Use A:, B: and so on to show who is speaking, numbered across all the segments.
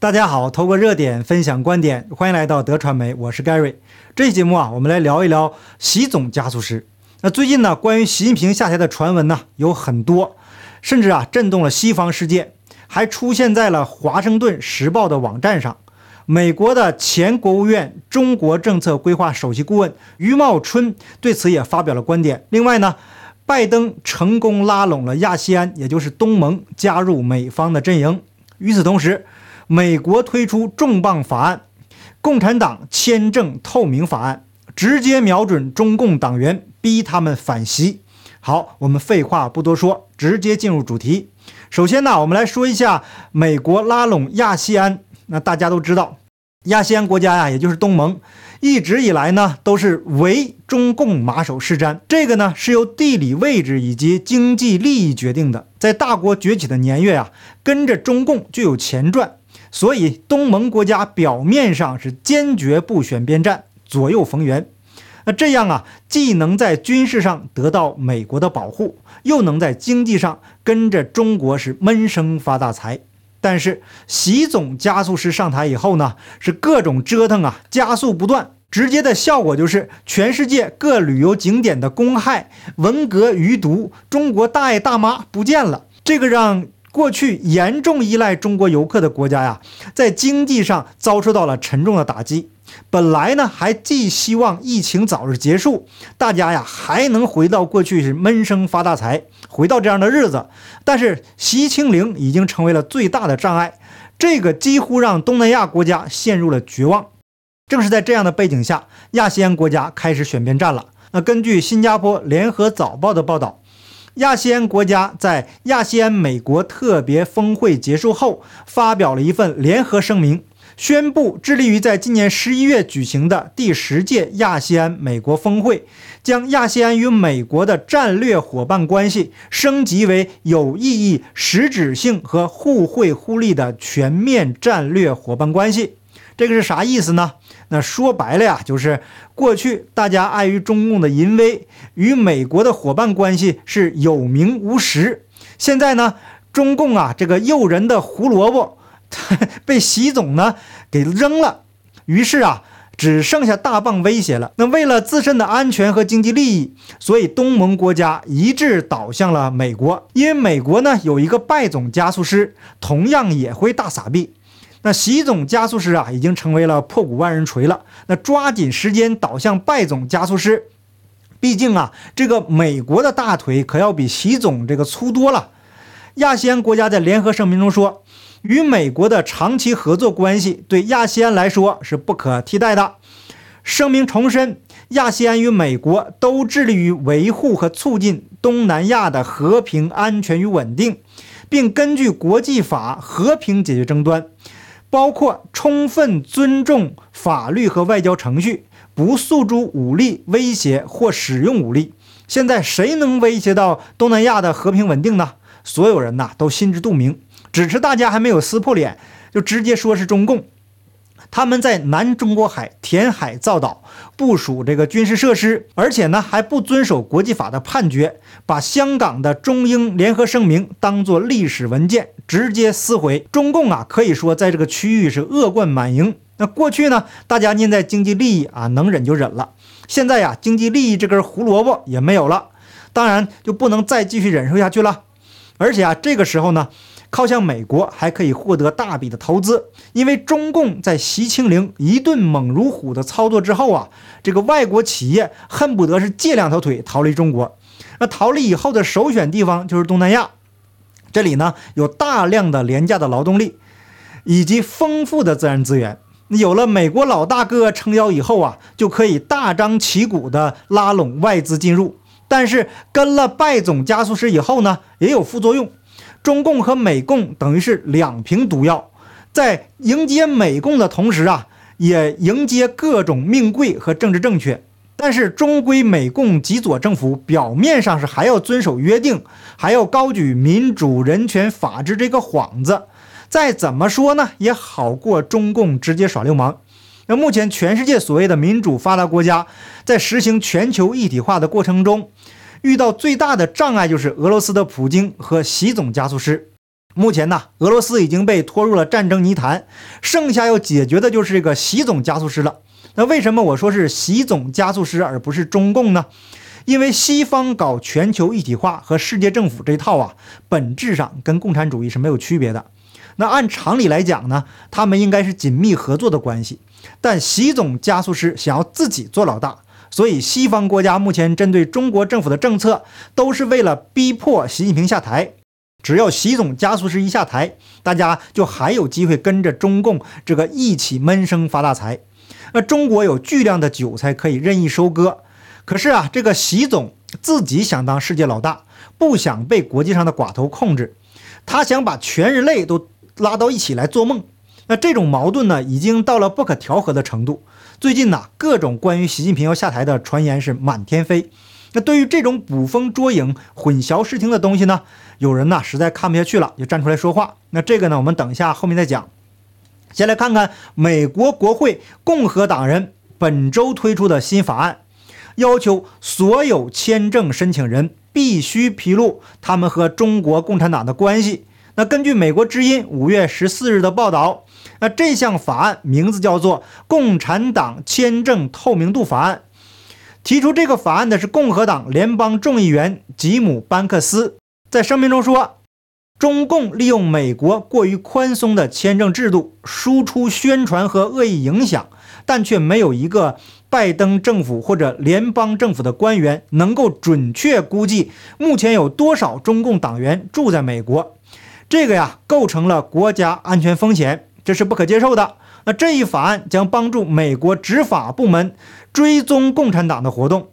A: 大家好，透过热点分享观点，欢迎来到德传媒，我是 Gary。这期节目啊，我们来聊一聊习总加速师。那最近呢，关于习近平下台的传闻呢有很多，甚至啊震动了西方世界，还出现在了《华盛顿时报》的网站上。美国的前国务院中国政策规划首席顾问余茂春对此也发表了观点。另外呢，拜登成功拉拢了亚细安，也就是东盟，加入美方的阵营。与此同时，美国推出重磅法案，共产党签证透明法案，直接瞄准中共党员，逼他们反袭。好，我们废话不多说，直接进入主题。首先呢，我们来说一下美国拉拢亚细安。那大家都知道，亚细安国家呀，也就是东盟，一直以来呢都是唯中共马首是瞻。这个呢是由地理位置以及经济利益决定的。在大国崛起的年月啊，跟着中共就有钱赚。所以，东盟国家表面上是坚决不选边站，左右逢源。那这样啊，既能在军事上得到美国的保护，又能在经济上跟着中国是闷声发大财。但是，习总加速师上台以后呢，是各种折腾啊，加速不断，直接的效果就是全世界各旅游景点的公害、文革余毒、中国大爷大妈不见了。这个让。过去严重依赖中国游客的国家呀，在经济上遭受到了沉重的打击。本来呢，还寄希望疫情早日结束，大家呀还能回到过去是闷声发大财，回到这样的日子。但是习清零已经成为了最大的障碍，这个几乎让东南亚国家陷入了绝望。正是在这样的背景下，亚细安国家开始选边站了。那根据新加坡联合早报的报道。亚细安国家在亚细安美国特别峰会结束后，发表了一份联合声明，宣布致力于在今年十一月举行的第十届亚细安美国峰会，将亚细安与美国的战略伙伴关系升级为有意义、实质性和互惠互利的全面战略伙伴关系。这个是啥意思呢？那说白了呀，就是过去大家碍于中共的淫威，与美国的伙伴关系是有名无实。现在呢，中共啊这个诱人的胡萝卜 被习总呢给扔了，于是啊只剩下大棒威胁了。那为了自身的安全和经济利益，所以东盟国家一致倒向了美国，因为美国呢有一个拜总加速师，同样也会大撒币。那习总加速师啊，已经成为了破鼓万人锤了。那抓紧时间倒向拜总加速师，毕竟啊，这个美国的大腿可要比习总这个粗多了。亚细安国家在联合声明中说，与美国的长期合作关系对亚细安来说是不可替代的。声明重申，亚细安与美国都致力于维护和促进东南亚的和平、安全与稳定，并根据国际法和平解决争端。包括充分尊重法律和外交程序，不诉诸武力威胁或使用武力。现在谁能威胁到东南亚的和平稳定呢？所有人呐都心知肚明，只是大家还没有撕破脸，就直接说是中共。他们在南中国海填海造岛，部署这个军事设施，而且呢还不遵守国际法的判决，把香港的中英联合声明当作历史文件直接撕毁。中共啊，可以说在这个区域是恶贯满盈。那过去呢，大家念在经济利益啊，能忍就忍了。现在呀，经济利益这根胡萝卜也没有了，当然就不能再继续忍受下去了。而且啊，这个时候呢。靠向美国还可以获得大笔的投资，因为中共在习清零一顿猛如虎的操作之后啊，这个外国企业恨不得是借两条腿逃离中国。那逃离以后的首选地方就是东南亚，这里呢有大量的廉价的劳动力，以及丰富的自然资源。有了美国老大哥撑腰以后啊，就可以大张旗鼓的拉拢外资进入。但是跟了拜总加速师以后呢，也有副作用。中共和美共等于是两瓶毒药，在迎接美共的同时啊，也迎接各种命贵和政治正确。但是终归美共极左政府表面上是还要遵守约定，还要高举民主、人权、法治这个幌子。再怎么说呢，也好过中共直接耍流氓。那目前全世界所谓的民主发达国家，在实行全球一体化的过程中。遇到最大的障碍就是俄罗斯的普京和习总加速师。目前呢，俄罗斯已经被拖入了战争泥潭，剩下要解决的就是这个习总加速师了。那为什么我说是习总加速师而不是中共呢？因为西方搞全球一体化和世界政府这套啊，本质上跟共产主义是没有区别的。那按常理来讲呢，他们应该是紧密合作的关系。但习总加速师想要自己做老大，所以西方国家目前针对中国政府的政策都是为了逼迫习近平下台。只要习总加速师一下台，大家就还有机会跟着中共这个一起闷声发大财。那中国有巨量的韭菜可以任意收割。可是啊，这个习总自己想当世界老大，不想被国际上的寡头控制，他想把全人类都拉到一起来做梦。那这种矛盾呢，已经到了不可调和的程度。最近呢，各种关于习近平要下台的传言是满天飞。那对于这种捕风捉影、混淆视听的东西呢，有人呢实在看不下去了，就站出来说话。那这个呢，我们等一下后面再讲。先来看看美国国会共和党人本周推出的新法案，要求所有签证申请人必须披露他们和中国共产党的关系。那根据美国之音五月十四日的报道。那这项法案名字叫做《共产党签证透明度法案》。提出这个法案的是共和党联邦众议员吉姆·班克斯。在声明中说，中共利用美国过于宽松的签证制度，输出宣传和恶意影响，但却没有一个拜登政府或者联邦政府的官员能够准确估计目前有多少中共党员住在美国。这个呀，构成了国家安全风险。这是不可接受的。那这一法案将帮助美国执法部门追踪共产党的活动。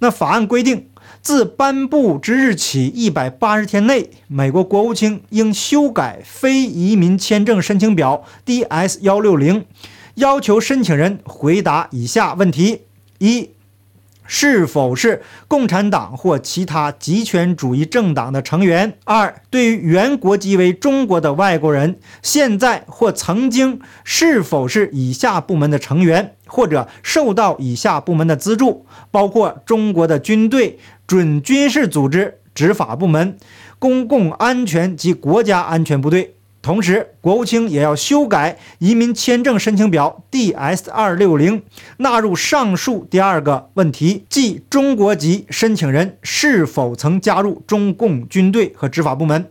A: 那法案规定，自颁布之日起一百八十天内，美国国务卿应修改非移民签证申请表 DS 幺六零，要求申请人回答以下问题：一。是否是共产党或其他极权主义政党的成员？二、对于原国籍为中国的外国人，现在或曾经是否是以下部门的成员，或者受到以下部门的资助，包括中国的军队、准军事组织、执法部门、公共安全及国家安全部队。同时，国务卿也要修改移民签证申请表 DS 二六零，纳入上述第二个问题，即中国籍申请人是否曾加入中共军队和执法部门。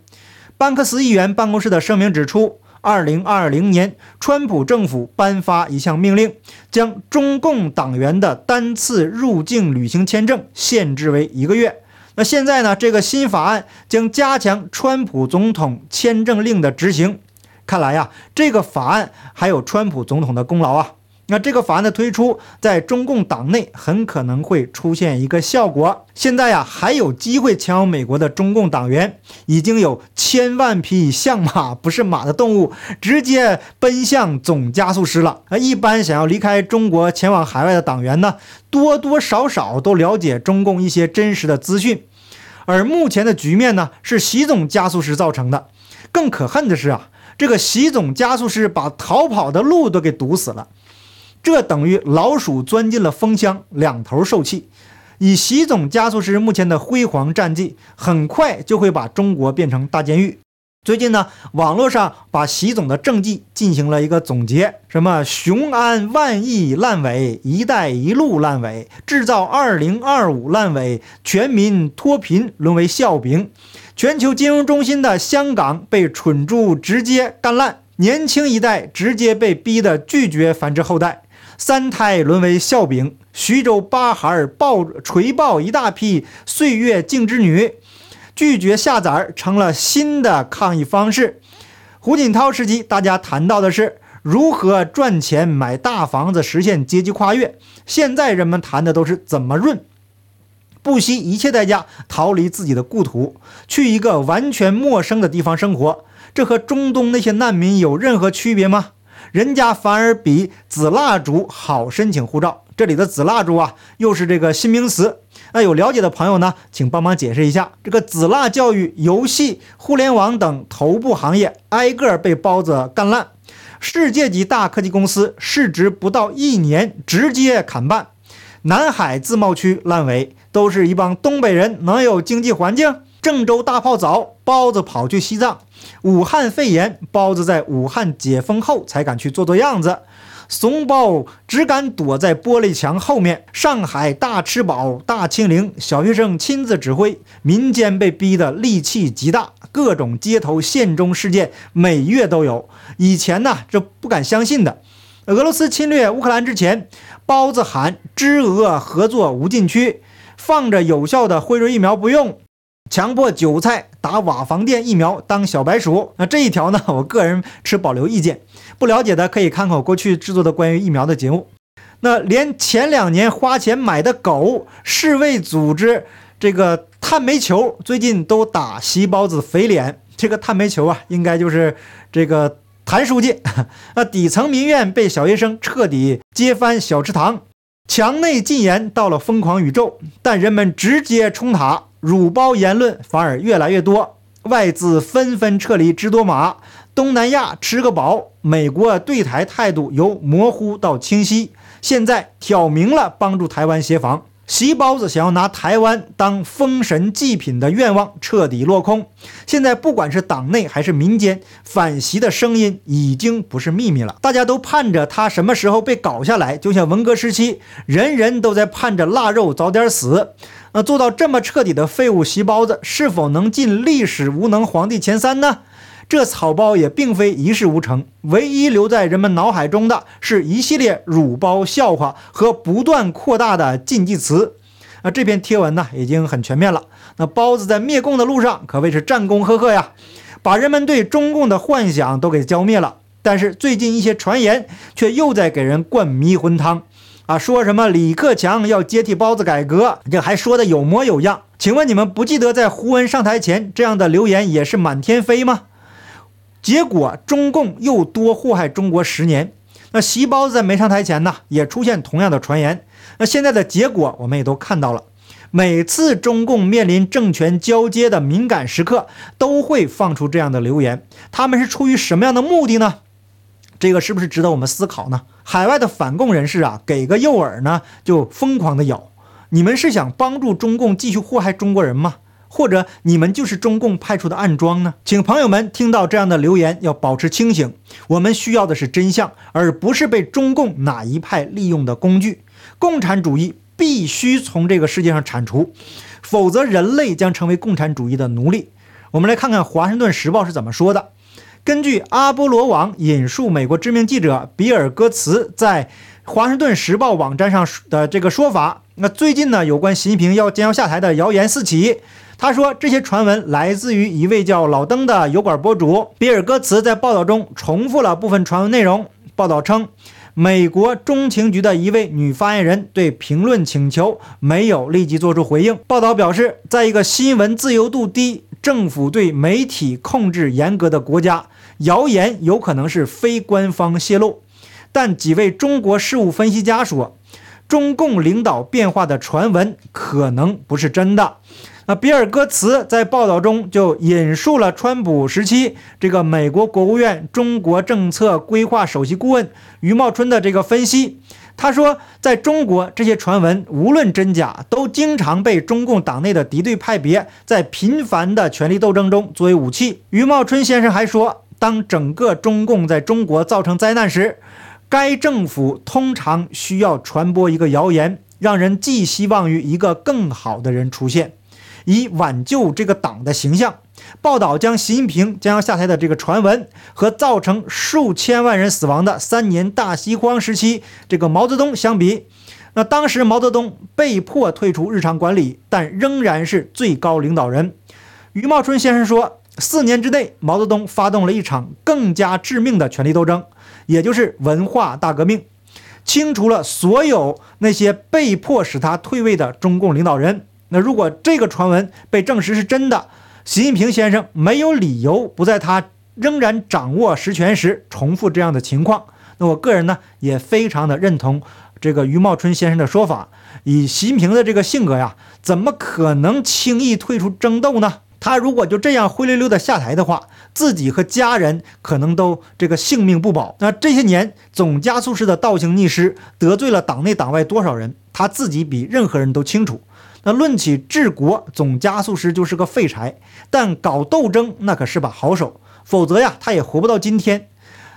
A: 班克斯议员办公室的声明指出，二零二零年，川普政府颁发一项命令，将中共党员的单次入境旅行签证限制为一个月。那现在呢？这个新法案将加强川普总统签证令的执行。看来呀，这个法案还有川普总统的功劳啊。那这个法案的推出，在中共党内很可能会出现一个效果。现在呀，还有机会前往美国的中共党员，已经有千万匹像马不是马的动物直接奔向总加速师了。啊，一般想要离开中国前往海外的党员呢，多多少少都了解中共一些真实的资讯。而目前的局面呢，是习总加速师造成的。更可恨的是啊，这个习总加速师把逃跑的路都给堵死了。这等于老鼠钻进了蜂箱，两头受气。以习总加速师目前的辉煌战绩，很快就会把中国变成大监狱。最近呢，网络上把习总的政绩进行了一个总结：什么雄安万亿烂尾、一带一路烂尾、制造二零二五烂尾、全民脱贫沦为笑柄、全球金融中心的香港被蠢猪直接干烂、年轻一代直接被逼得拒绝繁殖后代。三胎沦为笑柄，徐州八孩抱锤抱一大批岁月静之女，拒绝下崽成了新的抗议方式。胡锦涛时期，大家谈到的是如何赚钱买大房子，实现阶级跨越。现在人们谈的都是怎么润，不惜一切代价逃离自己的故土，去一个完全陌生的地方生活。这和中东那些难民有任何区别吗？人家反而比紫蜡烛好申请护照。这里的紫蜡烛啊，又是这个新名词。那有了解的朋友呢，请帮忙解释一下。这个紫蜡教育、游戏、互联网等头部行业挨个被包子干烂，世界级大科技公司市值不到一年直接砍半。南海自贸区烂尾，都是一帮东北人，能有经济环境？郑州大泡澡，包子跑去西藏，武汉肺炎，包子在武汉解封后才敢去做做样子。怂包只敢躲在玻璃墙后面。上海大吃饱大清零，小学生亲自指挥，民间被逼得戾气极大，各种街头献中事件每月都有。以前呢，这不敢相信的。俄罗斯侵略乌克兰之前，包子喊支俄合作无禁区，放着有效的辉瑞疫苗不用。强迫韭菜打瓦房店疫苗当小白鼠，那这一条呢？我个人持保留意见。不了解的可以看看我过去制作的关于疫苗的节目。那连前两年花钱买的狗，世卫组织这个碳煤球最近都打席包子肥脸。这个碳煤球啊，应该就是这个谭书记。那底层民怨被小学生彻底揭翻小池塘，墙内禁言到了疯狂宇宙，但人们直接冲塔。辱包言论反而越来越多，外资纷纷撤离芝多马，东南亚吃个饱。美国对台态度由模糊到清晰，现在挑明了帮助台湾协防。习包子想要拿台湾当封神祭品的愿望彻底落空。现在不管是党内还是民间，反席的声音已经不是秘密了，大家都盼着他什么时候被搞下来，就像文革时期，人人都在盼着腊肉早点死。那做到这么彻底的废物席包子，是否能进历史无能皇帝前三呢？这草包也并非一事无成，唯一留在人们脑海中的是一系列辱包笑话和不断扩大的禁忌词。那这篇贴文呢，已经很全面了。那包子在灭共的路上可谓是战功赫赫呀，把人们对中共的幻想都给浇灭了。但是最近一些传言却又在给人灌迷魂汤。啊，说什么李克强要接替包子改革，这还说的有模有样。请问你们不记得在胡文上台前，这样的流言也是满天飞吗？结果中共又多祸害中国十年。那习包子在没上台前呢，也出现同样的传言。那现在的结果我们也都看到了，每次中共面临政权交接的敏感时刻，都会放出这样的流言。他们是出于什么样的目的呢？这个是不是值得我们思考呢？海外的反共人士啊，给个诱饵呢，就疯狂的咬。你们是想帮助中共继续祸害中国人吗？或者你们就是中共派出的暗桩呢？请朋友们听到这样的留言要保持清醒。我们需要的是真相，而不是被中共哪一派利用的工具。共产主义必须从这个世界上铲除，否则人类将成为共产主义的奴隶。我们来看看《华盛顿时报》是怎么说的。根据阿波罗网引述美国知名记者比尔·戈茨在《华盛顿时报》网站上的这个说法，那最近呢，有关习近平要将要下台的谣言四起。他说，这些传闻来自于一位叫老登的油管博主。比尔·戈茨在报道中重复了部分传闻内容。报道称，美国中情局的一位女发言人对评论请求没有立即做出回应。报道表示，在一个新闻自由度低、政府对媒体控制严格的国家。谣言有可能是非官方泄露，但几位中国事务分析家说，中共领导变化的传闻可能不是真的。那比尔·戈茨在报道中就引述了川普时期这个美国国务院中国政策规划首席顾问余茂春的这个分析。他说，在中国，这些传闻无论真假，都经常被中共党内的敌对派别在频繁的权力斗争中作为武器。余茂春先生还说。当整个中共在中国造成灾难时，该政府通常需要传播一个谣言，让人寄希望于一个更好的人出现，以挽救这个党的形象。报道将习近平将要下台的这个传闻和造成数千万人死亡的三年大饥荒时期这个毛泽东相比，那当时毛泽东被迫退出日常管理，但仍然是最高领导人。余茂春先生说。四年之内，毛泽东发动了一场更加致命的权力斗争，也就是文化大革命，清除了所有那些被迫使他退位的中共领导人。那如果这个传闻被证实是真的，习近平先生没有理由不在他仍然掌握实权时重复这样的情况。那我个人呢，也非常的认同这个余茂春先生的说法。以习近平的这个性格呀，怎么可能轻易退出争斗呢？他如果就这样灰溜溜的下台的话，自己和家人可能都这个性命不保。那这些年总加速师的倒行逆施，得罪了党内党外多少人，他自己比任何人都清楚。那论起治国，总加速师就是个废柴，但搞斗争那可是把好手。否则呀，他也活不到今天。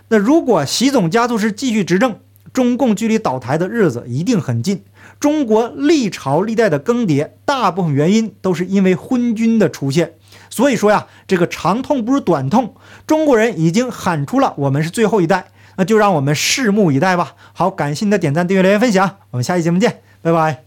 A: 那如果习总加速师继续执政，中共距离倒台的日子一定很近。中国历朝历代的更迭，大部分原因都是因为昏君的出现。所以说呀，这个长痛不如短痛，中国人已经喊出了我们是最后一代，那就让我们拭目以待吧。好，感谢你的点赞、订阅、留言、分享，我们下期节目见，拜拜。